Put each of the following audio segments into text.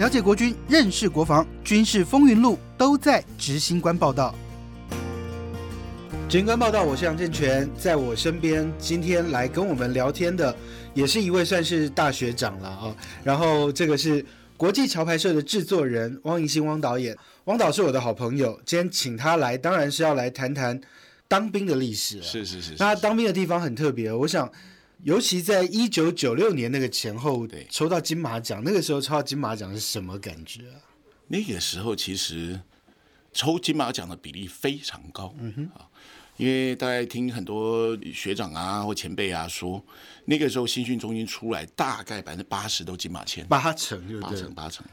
了解国军，认识国防，军事风云录都在执行官报道。执行官报道，我是杨正全，在我身边，今天来跟我们聊天的，也是一位算是大学长了啊。然后这个是国际桥牌社的制作人汪迎新汪导演，汪导是我的好朋友，今天请他来，当然是要来谈谈当兵的历史。是是是，那他当兵的地方很特别，我想。尤其在一九九六年那个前后，对，抽到金马奖，那个时候抽到金马奖是什么感觉啊？那个时候其实抽金马奖的比例非常高，嗯哼。啊，因为大家听很多学长啊或前辈啊说，那个时候新训中心出来，大概百分之八十都金马签，八成就，八成八成，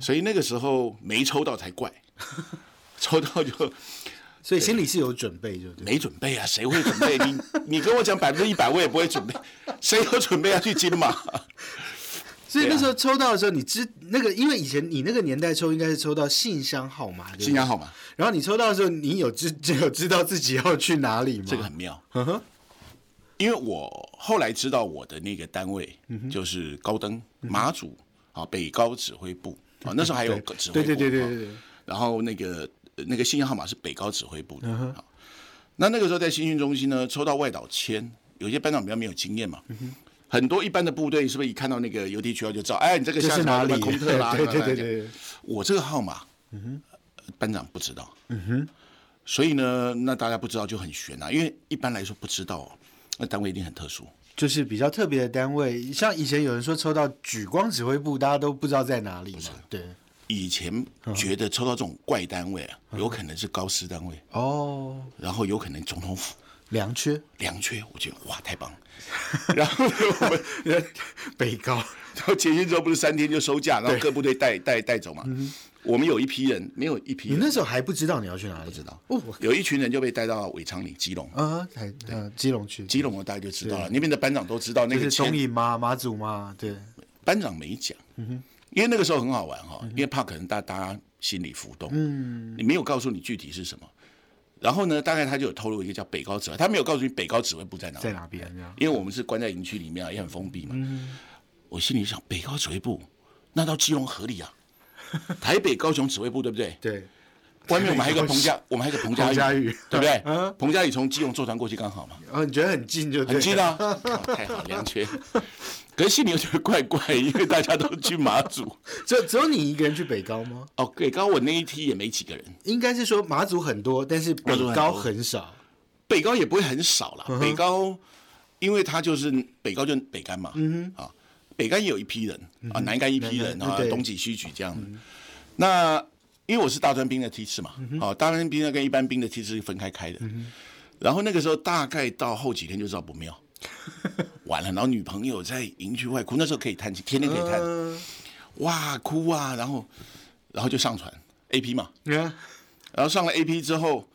所以那个时候没抽到才怪，抽到就。所以心里是有准备，就没准备啊？谁会准备？你 你跟我讲百分之一百，我也不会准备。谁有准备要去金马？所以那时候抽到的时候，你知那个，因为以前你那个年代抽应该是抽到信箱号码，信箱号码。然后你抽到的时候，你有知 只有知道自己要去哪里吗？这个很妙。因为我后来知道我的那个单位就是高登马祖啊北高指挥部啊，那时候还有指挥部。对对对对对。然后那个。那个信息号码是北高指挥部的啊。那那个时候在新训中心呢，抽到外岛签，有些班长比较没有经验嘛。很多一般的部队是不是一看到那个邮递区号就知道？哎，你这个下哪里？空特啦，对对对对。我这个号码，班长不知道。嗯哼。所以呢，那大家不知道就很悬啊，因为一般来说不知道，那单位一定很特殊，就是比较特别的单位。像以前有人说抽到举光指挥部，大家都不知道在哪里嘛。对。以前觉得抽到这种怪单位啊，有可能是高师单位哦，然后有可能总统府粮缺，粮缺，我觉得哇太棒了。然后我们 北高，然后前线之后不是三天就收假，然后各部队带带带走嘛。我们有一批人，没有一批。你那时候还不知道你要去哪里？不知道哦。有一群人就被带到尾昌里，基隆啊，对，基隆去。基隆我大概就知道了，那边的班长都知道那个东引吗？马祖吗？对，班长没讲。嗯哼。因为那个时候很好玩哈，因为怕可能大大家心理浮动，嗯，你没有告诉你具体是什么，然后呢，大概他就有透露一个叫北高指挥，他没有告诉你北高指挥部在哪，在哪边？因为我们是关在营区里面啊，也很封闭嘛。我心里想，北高指挥部那到基隆合理啊，台北高雄指挥部对不对？对。外面我们还有个彭家，我们还有个彭家峪，对不对？嗯。彭家宇从基隆坐船过去刚好嘛。哦，你觉得很近就很近啊，太好，两缺。可是心里又觉得怪怪，因为大家都去马祖，只只有你一个人去北高吗？哦，北高我那一梯也没几个人。应该是说马祖很多，但是北高很少。北高也不会很少了。北高，因为他就是北高就北干嘛，嗯哼啊，北干也有一批人啊，南干一批人啊，东挤西举这样。那因为我是大专兵的梯次嘛，啊，大专兵呢跟一般兵的梯次是分开开的。然后那个时候大概到后几天就知道不妙。完了，然后女朋友在营区外哭，那时候可以探亲，天天可以探，哇，哭啊，然后，然后就上船 A P 嘛，然后上了 A P 之后，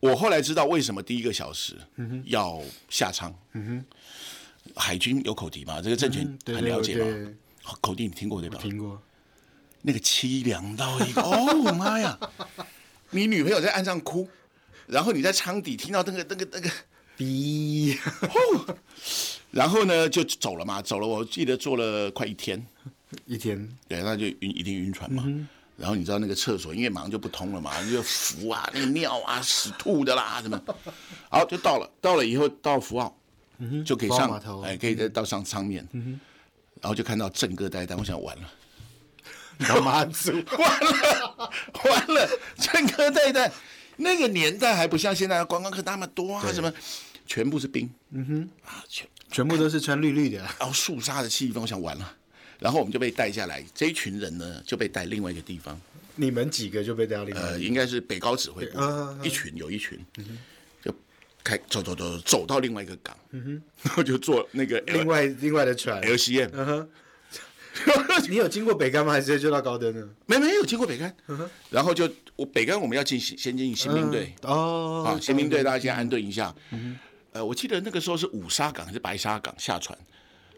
我后来知道为什么第一个小时要下舱，海军有口笛嘛，这个政权很了解嘛，口笛你听过对吧？听过，那个凄凉到一个，哦妈呀，你女朋友在岸上哭，然后你在舱底听到那个那个那个。逼，然后呢就走了嘛，走了。我记得坐了快一天，一天，对，那就晕，一定晕船嘛。然后你知道那个厕所，因为马上就不通了嘛，就浮啊，那个尿啊，屎吐的啦，什么。好，就到了，到了以后到福澳，就可以上，哎，可以再到上舱面。然后就看到正哥呆呆，我想完了，老妈祖，完了，完了，正哥呆呆。那个年代还不像现在观光客那么多啊，什么全部是冰，嗯哼，啊，全全部都是穿绿绿的，然后肃杀的气氛，我想完了，然后我们就被带下来，这一群人呢就被带另外一个地方。你们几个就被带到另外？呃，应该是北高指挥部，一群有一群，就开走走走走到另外一个港，嗯哼，然后就坐那个另外另外的船，LCM，嗯哼。你有经过北干吗？还是直接就到高登呢？没没有经过北干，然后就我北干我们要进先进新兵队。哦，啊新兵队大家先安顿一下。呃，我记得那个时候是五沙港还是白沙港下船，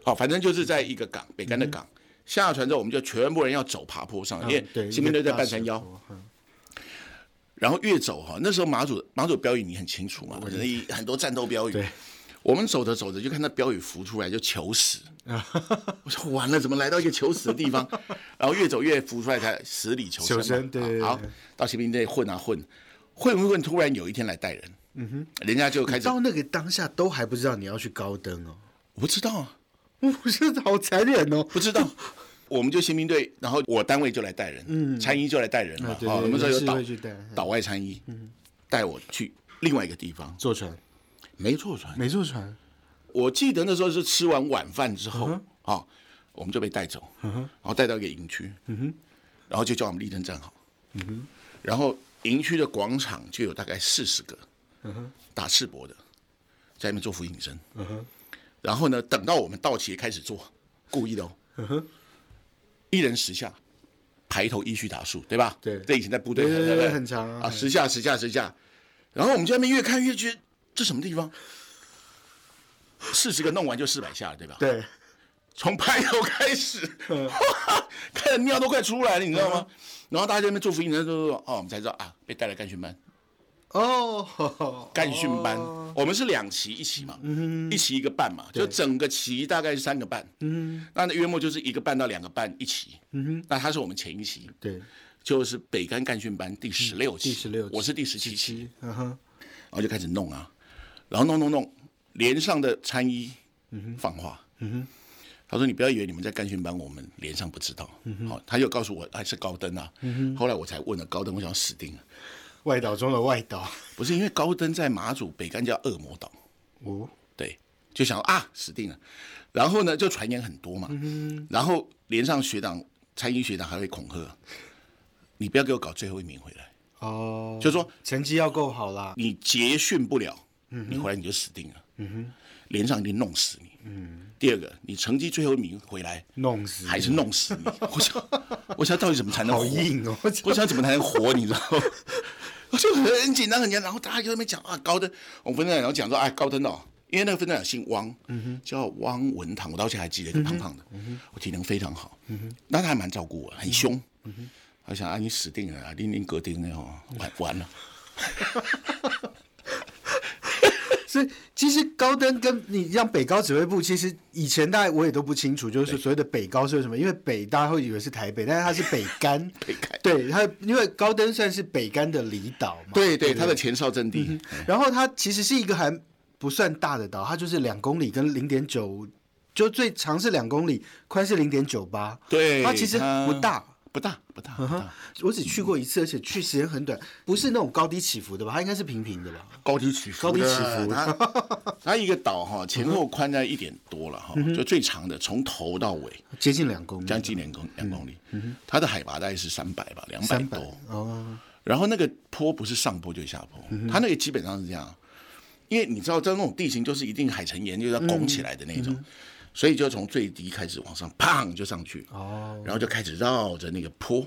好，反正就是在一个港北干的港下船之后，我们就全部人要走爬坡上，因为新兵队在半山腰。然后越走哈，那时候马祖马祖标语你很清楚嘛，很多战斗标语。我们走着走着就看到标语浮出来，就求死。我说完了，怎么来到一个求死的地方？然后越走越浮出来，才死里求求生对对对。好，到骑兵队混啊混，混混混，突然有一天来带人，嗯哼，人家就开始，到那个当下都还不知道你要去高登哦，我不知道啊，我是好残忍哦。不知道。我们就新兵队，然后我单位就来带人，嗯，参议就来带人嘛。啊，对好，对我们说有岛岛外参议，带我去另外一个地方，坐船没坐船，没坐船，我记得那时候是吃完晚饭之后嗯啊、我们就被带走，然后带到一个营区，然后就叫我们立正站好，然后营区的广场就有大概四十个打赤膊的，在那边做俯卧撑，然后呢，等到我们到齐开始做，故意的哦，一人十下，排头依序打数，对吧？对。这以前在部队很长啊啊，十下十下十下，然后我们在那边越看越觉得这什么地方？四十个弄完就四百下了，对吧？对，从拍头开始，看得尿都快出来了，你知道吗？然后大家在那边做福音的时候，哦，我们才知道啊，被带来干训班。哦，干训班，我们是两期一期嘛，一期一个半嘛，就整个期大概是三个半，嗯那约莫就是一个半到两个半一期，那他是我们前一期，对，就是北干干训班第十六期，第十六我是第十七期，嗯哼，然后就开始弄啊，然后弄弄弄，连上的参议放话，他说你不要以为你们在干训班，我们连上不知道，好，他又告诉我还是高登啊，后来我才问了高登，我想死定了，外岛中的外岛，不是因为高登在马祖北干叫恶魔岛。哦，对，就想啊死定了，然后呢就传言很多嘛，然后连上学长参议学长还会恐吓，你不要给我搞最后一名回来，哦，就是说成绩要够好啦，你结训不了，你回来你就死定了，嗯哼。连上一定弄死你。嗯。第二个，你成绩最后一名回来弄死还是弄死你，我想我想到底怎么才能好活？硬哦，我想。怎么才能活，你知道吗？我就很紧张很紧张，然后大家就在那边讲啊，高登，我们分队长然后讲说，哎，高登哦，因为那个分队长姓汪，叫汪文堂，我到现在还记得，胖胖的，我体能非常好，那他还蛮照顾我，很凶。我想啊，你死定了啊，零零格丁那哦，完完了。所以其实高登跟你像北高指挥部，其实以前大家我也都不清楚，就是所谓的北高是为什么？因为北大家会以为是台北，但是它是北干，北干。对它，因为高登算是北干的离岛嘛，对对，它的前哨阵地，然后它其实是一个还不算大的岛，它就是两公里跟零点九，就最长是两公里，宽是零点九八，对它其实不大。不大不大不大，我只去过一次，而且去时间很短，不是那种高低起伏的吧？它应该是平平的吧？高低起伏，高低起伏它它一个岛哈，前后宽在一点多了哈，就最长的从头到尾接近两公里，将近两公两公里，它的海拔大概是三百吧，两百多。哦，然后那个坡不是上坡就是下坡，它那个基本上是这样，因为你知道在那种地形就是一定海城岩就要拱起来的那种，所以就从最低开始往上，砰就上去，哦，然后就开始绕着那个坡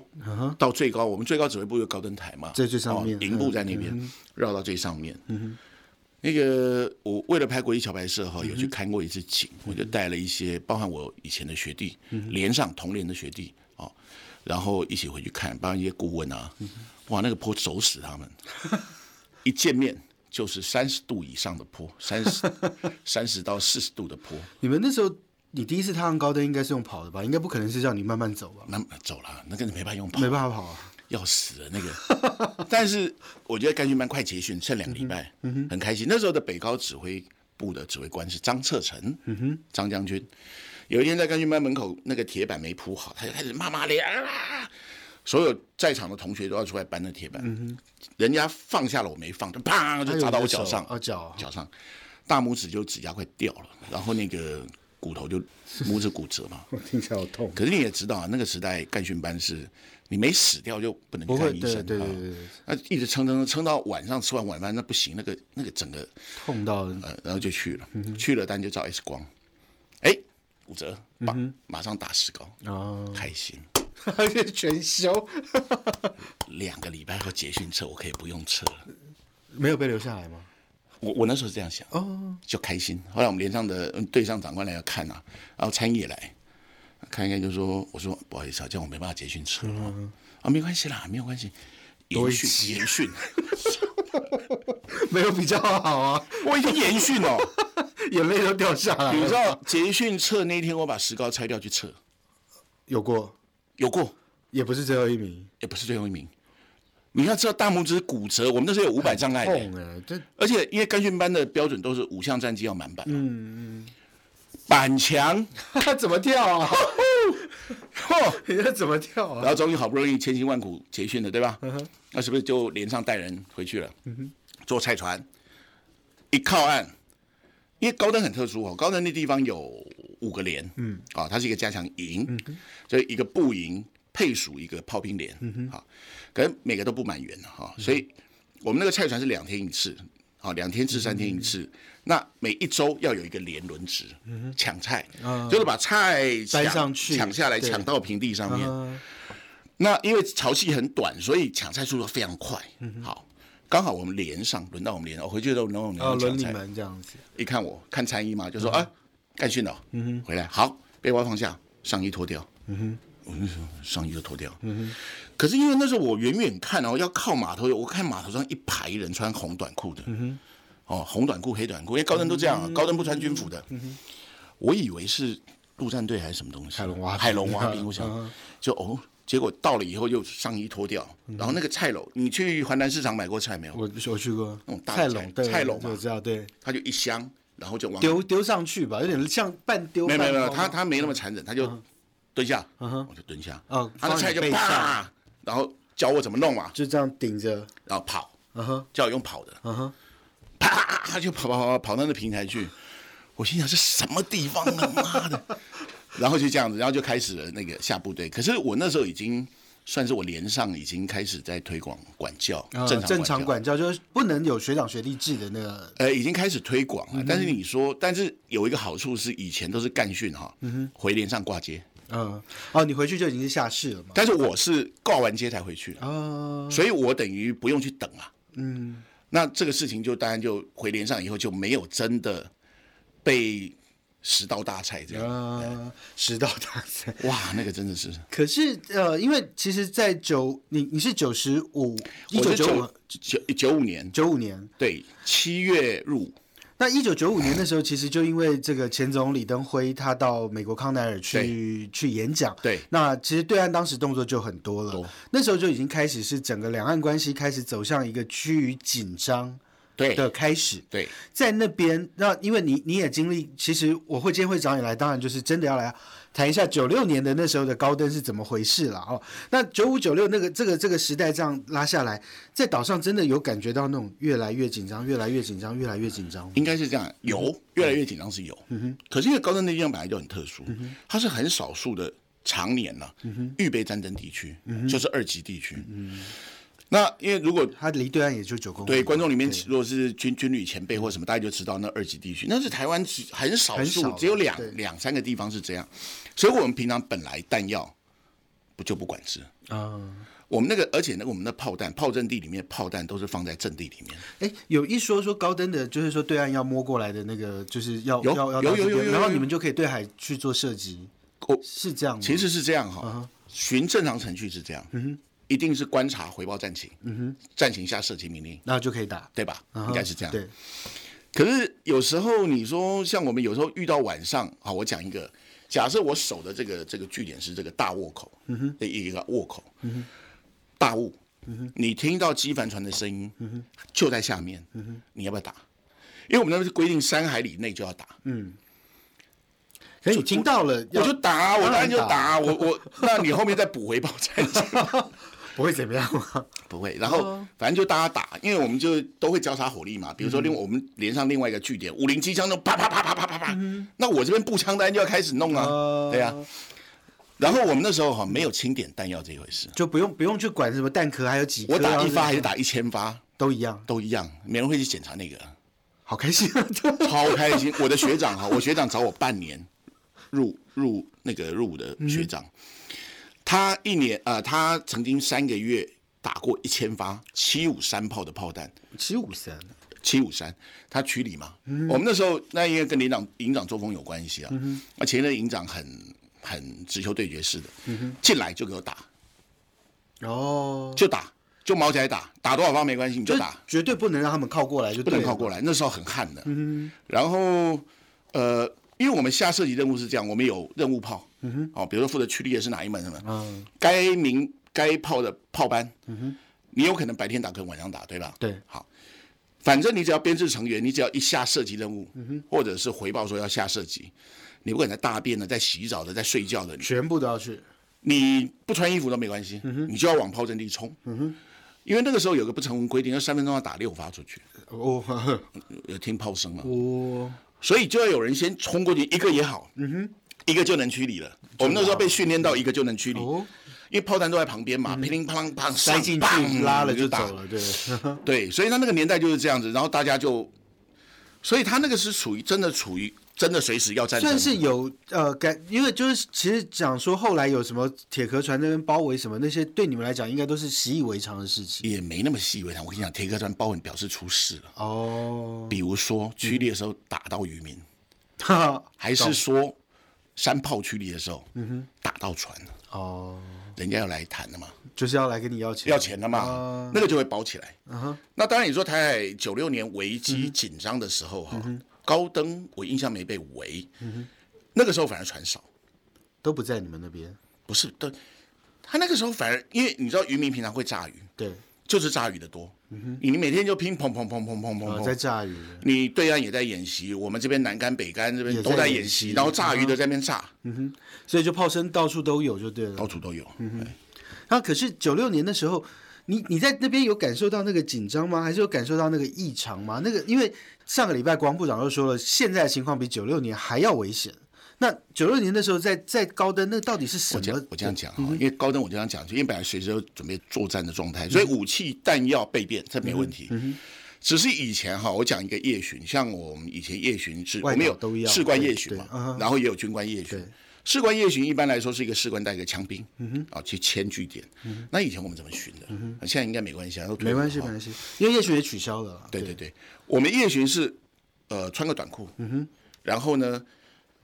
到最高，我们最高指挥部有高登台嘛，在最上面哦营部在那边绕到最上面。那个我为了拍国际桥牌社哈，有去看过一次景，我就带了一些，包含我以前的学弟，连上同连的学弟哦，然后一起回去看，包含一些顾问啊，哇，那个坡走死他们，一见面就是三十度以上的坡，三十 三十到四十度的坡，你们那时候你第一次踏上高登应该是用跑的吧？应该不可能是叫你慢慢走吧？那走了，那个没办法用跑没，办法跑啊。要死了那个。但是我觉得干训班快结训，剩两个礼拜，很开心。那时候的北高指挥部的指挥官是张策成哼，张将军。有一天在干训班门口，那个铁板没铺好，他就开始骂骂咧啊！所有在场的同学都要出来搬那铁板，人家放下了，我没放，就啪就砸到我脚上，啊脚。脚上，大拇指就指甲快掉了，然后那个骨头就拇指骨折嘛。我听起来好痛。可是你也知道啊，那个时代干训班是你没死掉就不能看医生啊。对对对。那一直撑撑撑撑到晚上吃完晚饭那不行，那个那个整个痛到呃，然后就去了，去了但就照 X 光，哎，骨折，马马上打石膏，哦，开心。而 且全休，两个礼拜后结训车我可以不用车。了，没有被留下来吗？我我那时候是这样想，哦，就开心。后来我们连上的嗯队上长官来要看啊，然后参议也来看一看，就说我说不好意思啊，这样我没办法结训车了啊，啊没关系啦，没有关系，多严训延训，没有比较好啊。我已经延训了，眼泪都掉下来了。你知道捷训测那一天，我把石膏拆掉去测，有过，有过，也不是最后一名，也不是最后一名。你要知道大拇指骨折，我们那时候有五百障碍的，而且因为干训班的标准都是五项战绩要满板，嗯嗯，板墙，他怎么跳啊？嚯，你这怎么跳啊？然后终于好不容易千辛万苦结训了，对吧？那是不是就连上带人回去了？坐菜船，一靠岸，因为高登很特殊哦，高登那地方有五个连，嗯，啊，它是一个加强营，所以一个步营配属一个炮兵连，好，可能每个都不满员的哈，所以我们那个菜船是两天一次，好，两天至三天一次，那每一周要有一个连轮值，抢菜，就是把菜搬抢上去抢下来，对抢到平地上面。啊那因为潮汐很短，所以抢菜速度非常快。嗯好，刚好我们连上，轮到我们连，我回去的时候轮到我们哦，轮你连抢菜。们这样子，一看我看参衣嘛，就说啊，干训了，嗯回来。好，背包放下，上衣脱掉，嗯哼，我那时候上衣就脱掉，嗯哼。可是因为那时候我远远看哦，要靠码头，我看码头上一排人穿红短裤的，嗯哼，哦，红短裤黑短裤，因为高登都这样啊，高登不穿军服的，嗯哼，我以为是陆战队还是什么东西，海龙蛙。兵海龙蛙兵，我想就哦。结果到了以后，又上衣脱掉，然后那个菜篓，你去华南市场买过菜没有？我我去过。那种大菜菜笼，对，菜笼嘛。我知道，对，他就一箱，然后就往丢丢上去吧，有点像半丢没有没有没有，他他没那么残忍，他就蹲下，我就蹲下，哦他的菜就啪，然后教我怎么弄嘛，就这样顶着，然后跑，嗯哼，叫我用跑的，嗯哼，啪，他就跑跑跑跑到那平台去，我心想是什么地方啊，妈的，然后就这样子，然后就开始了那个下部队，可是我那时候已经算是我连上已经开始在推广管教，呃正常正常管教。就是不能有学长学弟制的那个，呃，已经开始推广嗯了，但是你说，但是有一个好处是，以前都是干训哈，嗯回连上挂接，嗯，哦，你回去就已经是下士了嘛，但是我是挂完街才回去，啊，所以我等于不用去等啊。嗯，那这个事情就当然就回连上以后就没有真的被十道大菜这样。啊，十道大菜。哇，那个真的是，可是呃，因为其实，在九你你是九十五，一九九五九九九五年，九五年，对，七月入。伍，那一九九五年的时候，其实就因为这个前总李登辉他到美国康奈尔去去演讲，对。那其实对岸当时动作就很多了，那时候就已经开始是整个两岸关系开始走向一个趋于紧张对。的开始，对，在那边，那因为你你也经历，其实我会今天会找你来，当然就是真的要来谈一下九六年的那时候的高登是怎么回事了哦。那九五九六那个这个这个时代这样拉下来，在岛上真的有感觉到那种越来越紧张，越来越紧张，越来越紧张吗。应该是这样，有越来越紧张是有，嗯哼。可是因为高登那地方本来就很特殊，它是很少数的常年呢、预备战争地区，就是二级地区。那因为如果它离对岸也就九公里，对观众里面如果是军军旅前辈或什么，大家就知道那二级地区，那是台湾只很少数，只有两对两三个地方是这样，所以我们平常本来弹药不就不管制。啊。我们那个，而且那个我们的炮弹，炮阵地里面炮弹都是放在阵地里面。哎，有一说说高登的，就是说对岸要摸过来的那个，就是要有要要有到这边然后你们就可以对海去做射击，哦是这样吗？其实是这样哈，循正常程序是这样，一定是观察回报战情，嗯哼战情下射击命令，那就可以打，对吧？应该是这样。对，可是有时候你说，像我们有时候遇到晚上，好，我讲一个，假设我守的这个这个据点是这个大沃口，的一个沃口，大雾，你听到机帆船的声音，就在下面，你要不要打？因为我们那边是规定三海里内就要打，可是你听到了，我就打啊，我当然就打我我，那你后面再补回报战情。不会怎么样吗？不会，然后反正就大家打，因为我们就都会交叉火力嘛。比如说，另我们连上另外一个据点，五零机枪就啪啪啪啪啪啪啪，那我这边步枪弹就要开始弄啊，对啊。然后我们那时候哈没有清点弹药这一回事，就不用不用去管什么弹壳还有几颗，我打一发还是打一千发都一样，都一样，没人会去检查那个，好开心啊！超开心。我的学长哈，我学长找我半年入入那个入伍的学长，他一年呃，他曾经三个月打过一千发七五三炮的炮弹。七五三，七五三，他区里嘛。我们那时候那因为跟连长营长作风有关系啊。那前任营长很很直球对决式的，进来就给我打，哦，就打。就毛起来打，打多少发没关系，你就打，绝对不能让他们靠过来，就不能靠过来。那时候很悍的。嗯然后呃，因为我们下设计任务是这样，我们有任务炮。嗯哼。哦，比如说负责驱力的是哪一门什么？嗯。该名该炮的炮班。嗯哼。你有可能白天打跟晚上打，对吧？对。好。反正你只要编制成员，你只要一下射击任务，或者是回报说要下射击，你不管在大便的、在洗澡的、在睡觉的，全部都要去。你不穿衣服都没关系，你就要往炮阵地冲。因为那个时候有个不成文规定，要三分钟要打六发出去。哦，有听炮声嘛？哦，所以就要有人先冲过去，一个也好，嗯哼，一个就能驱离了。我们那时候被训练到一个就能驱离。因为炮弹都在旁边嘛，乒铃乓啷塞进去，拉了就走了，对。对，所以他那个年代就是这样子，然后大家就，所以他那个是处于真的处于真的随时要战争，算是有呃感，因为就是其实讲说后来有什么铁壳船那边包围什么那些，对你们来讲应该都是习以为常的事情，也没那么习以为常。我跟你讲，铁壳船包围表示出事了。哦，比如说驱力的时候打到渔民，还是说山炮区里的时候，嗯哼，打到船哦。人家要来谈的嘛，就是要来跟你要钱，要钱的嘛，那个就会包起来。嗯那当然，你说台海九六年危机紧张的时候哈，高登我印象没被围，那个时候反而船少，都不在你们那边。不是，都他那个时候反而，因为你知道渔民平常会炸鱼，对，就是炸鱼的多。你每天就拼砰砰砰砰砰砰在炸鱼，你对岸也在演习，我们这边南竿北竿这边都在演习，然后炸鱼的在那边炸，嗯哼，所以就炮声到处都有，就对了，到处都有。嗯哼，那可是九六年的时候，你你在那边有感受到那个紧张吗？还是有感受到那个异常吗？那个因为上个礼拜国防部长又说了，现在的情况比九六年还要危险。那九六年的时候，在在高登，那到底是什么？我这样讲啊，因为高登我这样讲，因为本来随时都准备作战的状态，所以武器弹药备变，这没问题。只是以前哈，我讲一个夜巡，像我们以前夜巡是，我们有士官夜巡嘛，然后也有军官夜巡。士官夜巡一般来说是一个士官带一个枪兵，嗯啊，去迁据点。那以前我们怎么巡的？现在应该没关系啊，都没关系，没关系，因为夜巡也取消了。对对对，我们夜巡是呃穿个短裤，然后呢。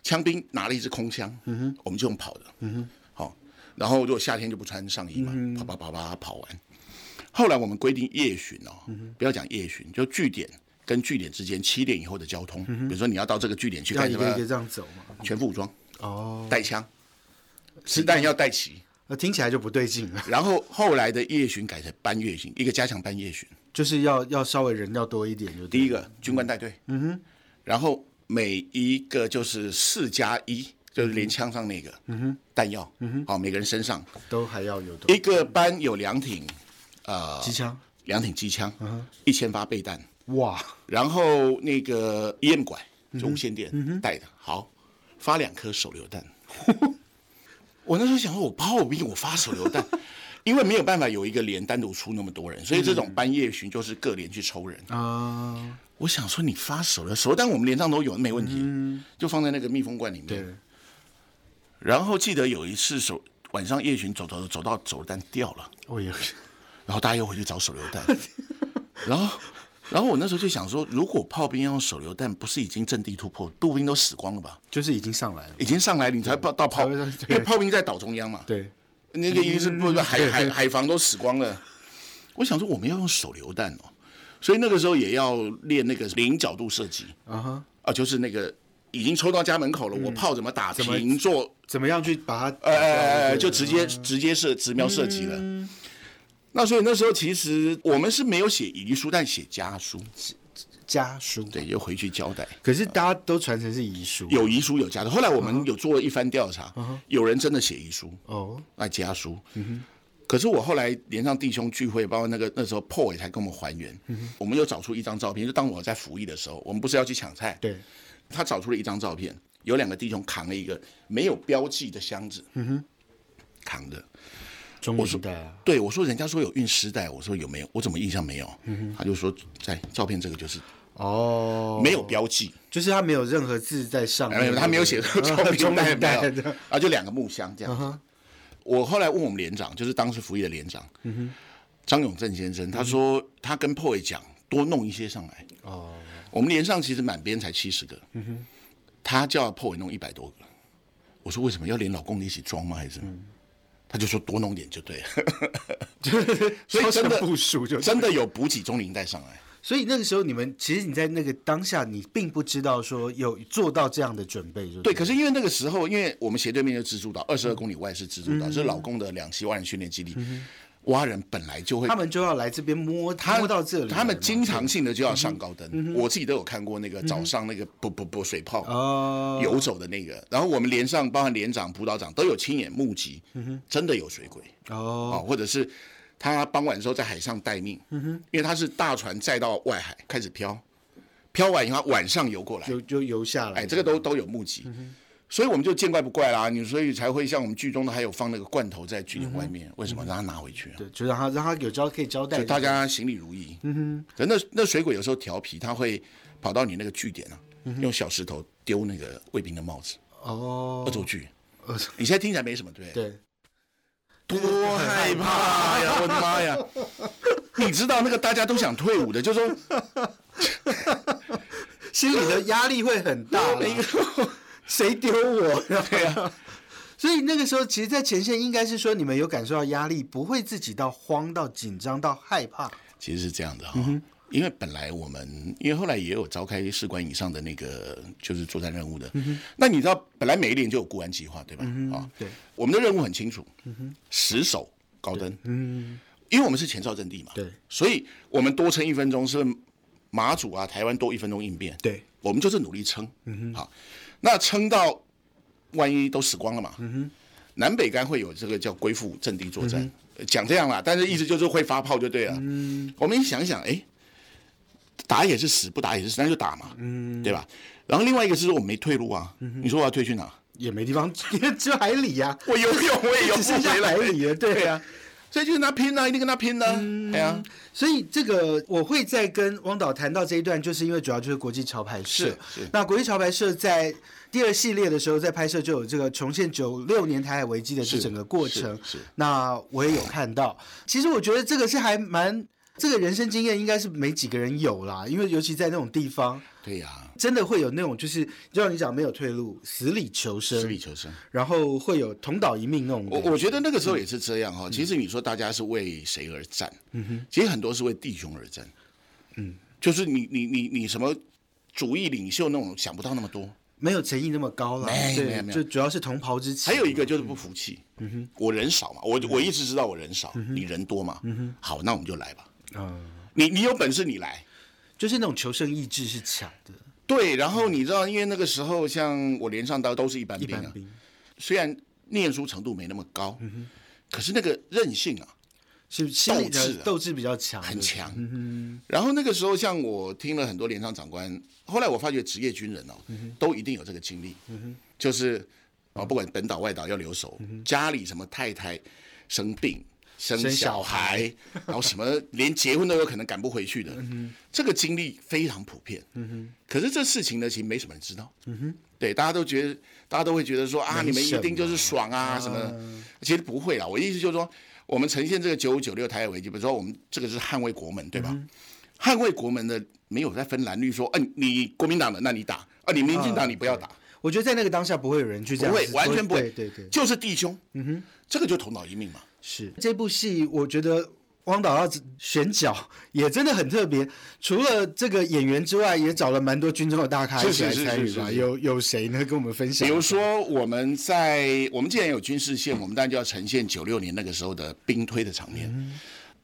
枪兵拿了一支空枪，我们就用跑的，好，然后如果夏天就不穿上衣嘛，跑跑跑跑跑完。后来我们规定夜巡哦，不要讲夜巡，就据点跟据点之间七点以后的交通，比如说你要到这个据点去干什么？这样走嘛，全副武装哦，带枪，子弹要带齐。那听起来就不对劲了。然后后来的夜巡改成班夜巡，一个加强班夜巡，就是要要稍微人要多一点，就第一个军官带队，嗯哼，然后。每一个就是四加一，就是连枪上那个弹药，好，每个人身上。都还要有一个班有两挺，呃，机枪，两挺机枪，一千发备弹，哇，然后那个烟管就无线电带的，好，发两颗手榴弹。我那时候想说，我炮兵我发手榴弹，因为没有办法有一个连单独出那么多人，所以这种半夜巡就是各连去抽人啊。我想说，你发手榴手榴弹，我们连上都有，没问题，就放在那个密封罐里面。对。然后记得有一次手晚上夜巡走走走到手榴弹掉了，我也。然后大家又回去找手榴弹。然后，然后我那时候就想说，如果炮兵要用手榴弹，不是已经阵地突破，步兵都死光了吧？就是已经上来了，已经上来，你才到到炮，因为炮兵在岛中央嘛。对。那个意思不是海海海防都死光了。我想说，我们要用手榴弹哦。所以那个时候也要练那个零角度射击啊，啊，就是那个已经抽到家门口了，我炮怎么打平做，怎么样去把它，呃，就直接直接射直瞄射击了。那所以那时候其实我们是没有写遗书，但写家书，家书，对，又回去交代。可是大家都传承是遗书，有遗书有家书。后来我们有做了一番调查，有人真的写遗书哦，那家书。可是我后来连上弟兄聚会，包括那个那时候破伟才跟我们还原，我们又找出一张照片，就当我在服役的时候，我们不是要去抢菜，对，他找出了一张照片，有两个弟兄扛了一个没有标记的箱子，嗯哼，扛的，中时代啊，对，我说人家说有运尸袋，我说有没有？我怎么印象没有？他就说在照片这个就是哦，没有标记，就是他没有任何字在上面，他没有写中代袋，啊，就两个木箱这样。我后来问我们连长，就是当时服役的连长，张永正先生，他说他跟破伟讲多弄一些上来。哦，我们连上其实满编才七十个，他叫破伟弄一百多个。我说为什么要连老公一起装吗？还是？他就说多弄点就对了，所以真的部署就真的有补给中林带上来。所以那个时候，你们其实你在那个当下，你并不知道说有做到这样的准备，就对。可是因为那个时候，因为我们斜对面就蜘蛛岛，二十二公里外是蜘蛛岛，是老公的两栖蛙人训练基地。蛙人本来就会，他们就要来这边摸，摸到这里。他们经常性的就要上高登，我自己都有看过那个早上那个不不不水泡游走的那个。然后我们连上，包含连长、辅导长都有亲眼目击，真的有水鬼哦，或者是。他傍晚的时候在海上待命，因为他是大船载到外海开始漂，漂完以后晚上游过来，就就游下来，哎，这个都都有目击，所以我们就见怪不怪啦。你所以才会像我们剧中的还有放那个罐头在剧里外面，为什么让他拿回去啊？对，就让他让他有交可以交代，就大家行礼如意。嗯哼，可那那水鬼有时候调皮，他会跑到你那个据点啊，用小石头丢那个卫兵的帽子。哦，恶作剧。你现在听起来没什么，对对？多害怕呀！我的妈呀！你知道那个大家都想退伍的，就说 心里的压力会很大。谁丢我？对呀。所以那个时候，其实，在前线应该是说，你们有感受到压力，不会自己到慌、到紧张、到害怕。其实是这样的哈。因为本来我们，因为后来也有召开士官以上的那个就是作战任务的，那你知道本来每一年就有固安计划，对吧？啊，对，我们的任务很清楚，嗯死守高登，嗯，因为我们是前哨阵地嘛，对，所以我们多撑一分钟是马祖啊、台湾多一分钟应变，对，我们就是努力撑，嗯哼。好，那撑到万一都死光了嘛，嗯哼，南北干会有这个叫归附阵地作战，讲这样啦，但是意思就是会发炮就对了，嗯，我们一想想，哎。打也是死，不打也是死，那就打嘛，嗯，对吧？然后另外一个是说我没退路啊，你说我要退去哪？也没地方，只有海里呀。我游泳，我也游不回来海里了，对啊。所以就跟他拼啊，一定跟他拼呢，对啊。所以这个我会再跟汪导谈到这一段，就是因为主要就是国际潮牌社。那国际潮牌社在第二系列的时候在拍摄，就有这个重现九六年台海危机的这整个过程。是。那我也有看到，其实我觉得这个是还蛮。这个人生经验应该是没几个人有啦，因为尤其在那种地方，对呀，真的会有那种就是就像你讲没有退路，死里求生，死里求生，然后会有同岛一命那种。我我觉得那个时候也是这样哈。其实你说大家是为谁而战？嗯哼，其实很多是为弟兄而战。嗯，就是你你你你什么主义领袖那种想不到那么多，没有诚意那么高了。没有没有，就主要是同袍之情。还有一个就是不服气。嗯哼，我人少嘛，我我一直知道我人少，你人多嘛。嗯哼，好，那我们就来吧。嗯，你你有本事你来，就是那种求生意志是强的。对，然后你知道，因为那个时候像我连上刀都是一般兵啊，虽然念书程度没那么高，嗯可是那个韧性啊，是斗志斗志比较强，很强。嗯然后那个时候，像我听了很多连上长官，后来我发觉职业军人哦，都一定有这个经历。嗯，就是啊，不管本岛外岛要留守，家里什么太太生病。生小孩，然后什么连结婚都有可能赶不回去的，这个经历非常普遍。嗯哼可是这事情呢，其实没什么人知道。嗯哼对，大家都觉得，大家都会觉得说啊，你们一定就是爽啊什么？其实不会啦。我意思就是说，我们呈现这个九五九六台海危机，比如说我们这个是捍卫国门，对吧？捍卫国门的没有在分蓝绿，说，嗯，你国民党的，那你打啊，你民进党你不要打。我觉得在那个当下不会有人去这样，不会，完全不会，对对，就是弟兄。嗯哼，这个就头脑一命嘛。是这部戏，我觉得汪导要选角也真的很特别。除了这个演员之外，也找了蛮多军中的大咖一起来参与吧。有有谁呢？跟我们分享。比如说，我们在我们既然有军事线，我们当然就要呈现九六年那个时候的兵推的场面。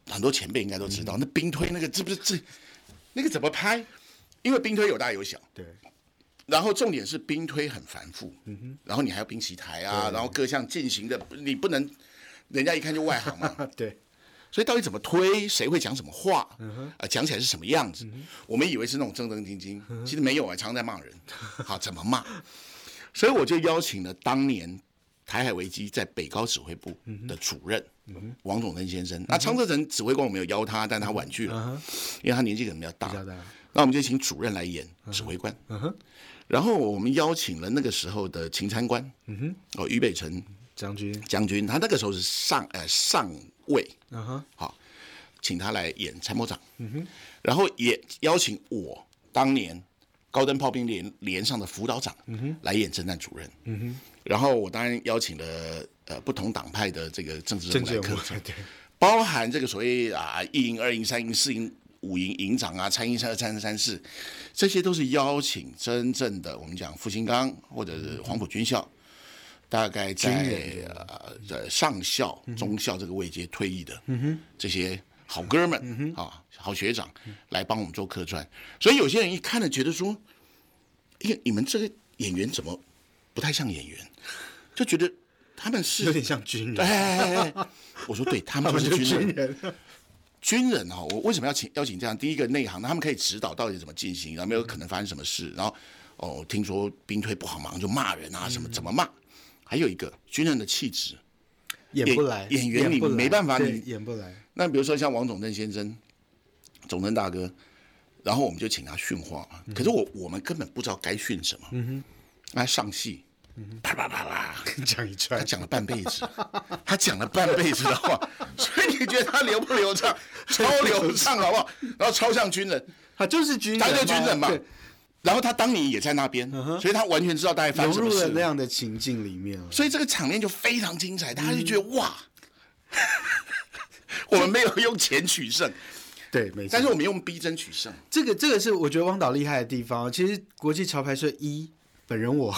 很多前辈应该都知道，那兵推那个，这不是这那个怎么拍？因为兵推有大有小。对。然后重点是兵推很繁复。嗯哼。然后你还要兵棋台啊，然后各项进行的，你不能。人家一看就外行嘛，对，所以到底怎么推，谁会讲什么话，啊，讲起来是什么样子？我们以为是那种正正经经，其实没有啊，常常在骂人。好，怎么骂？所以我就邀请了当年台海危机在北高指挥部的主任王总登先生。那昌泽成指挥官我没有邀他，但他婉拒了，因为他年纪可能比较大。那我们就请主任来演指挥官。然后我们邀请了那个时候的秦参官，哦，俞北辰。将军，将军，他那个时候是上呃上尉，嗯哼，好，请他来演参谋长，嗯哼，然后也邀请我当年高登炮兵连连上的辅导长嗯哼。来演侦探主任。嗯哼，然后我当然邀请了呃不同党派的这个政治人物来客串，对，包含这个所谓啊一营、二营、三营、四营、五营营长啊，参营三二、三三、三四，这些都是邀请真正的我们讲复兴岗或者是黄埔军校，大概在呃上校、中校这个位阶退役的这些好哥们啊。好学长来帮我们做客串，所以有些人一看了觉得说：“哎，你们这个演员怎么不太像演员？”就觉得他们是 有点像军人。哎哎哎，我说对，他们就是军人。军人哈，我为什么要请邀请这样？第一个内行，他们可以指导到底怎么进行，然后没有可能发生什么事。然后哦，听说兵推不好忙就骂人啊，什么怎么骂？还有一个军人的气质演不来，演员你没办法，你演不来。那比如说像王总正先生。总政大哥，然后我们就请他训话嘛。可是我我们根本不知道该训什么。嗯哼，那上戏，啪啪啪啪讲一串，他讲了半辈子，他讲了半辈子的话，所以你觉得他流不流畅？超流畅，好不好？然后超像军人，他就是军人，他就是军人嘛。然后他当年也在那边，所以他完全知道大概发生什么事。融入了那样的情境里面，所以这个场面就非常精彩。大家就觉得哇，我们没有用钱取胜。对，没错。但是我们用逼真取胜，这个这个是我觉得汪导厉害的地方。其实国际潮牌社一本人我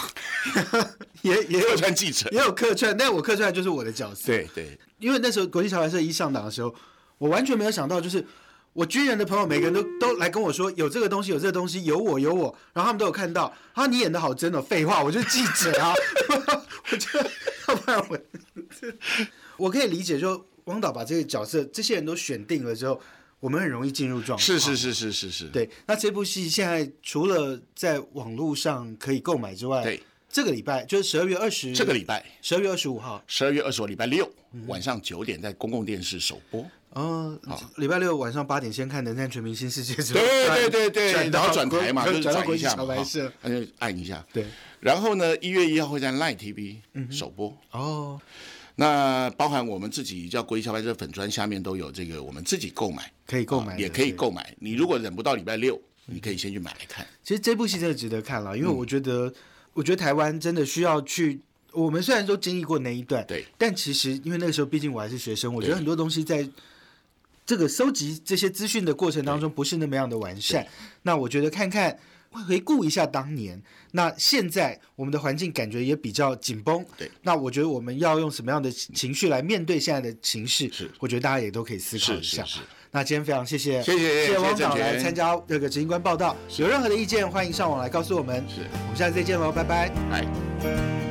也也有串记者，也有客串，但我客串就是我的角色。对对，因为那时候国际潮牌社一上档的时候，我完全没有想到，就是我军人的朋友每个人都都来跟我说有这个东西，有这个东西，有我有我，然后他们都有看到。啊，你演的好真哦，废话，我就是记者啊，我就要不然我我可以理解，就汪导把这个角色这些人都选定了之后。我们很容易进入状况。是是是是是是。对，那这部戏现在除了在网络上可以购买之外，对，这个礼拜就是十二月二十，这个礼拜十二月二十五号，十二月二十五礼拜六晚上九点在公共电视首播。哦，礼拜六晚上八点先看《能战全明星世界》之后，对对对 对，然后转台嘛，就转一下嘛，那就按一下。对，然后呢，一月一号会在 Line TV 首播。哦。那包含我们自己叫国际小白这粉砖下面都有这个，我们自己购买可以购买，也可以购买。你如果忍不到礼拜六，你可以先去买来看。其实这部戏真的值得看了，因为我觉得，我觉得台湾真的需要去。我们虽然都经历过那一段，对，但其实因为那个时候毕竟我还是学生，我觉得很多东西在这个收集这些资讯的过程当中不是那么样的完善。那我觉得看看。回顾一下当年，那现在我们的环境感觉也比较紧绷。对，那我觉得我们要用什么样的情绪来面对现在的情势？是，我觉得大家也都可以思考一下。是是是。那今天非常谢谢，谢谢谢谢汪导来参加这个执行官报道。有任何的意见，欢迎上网来告诉我们。是，我们下次再见喽，拜拜。拜。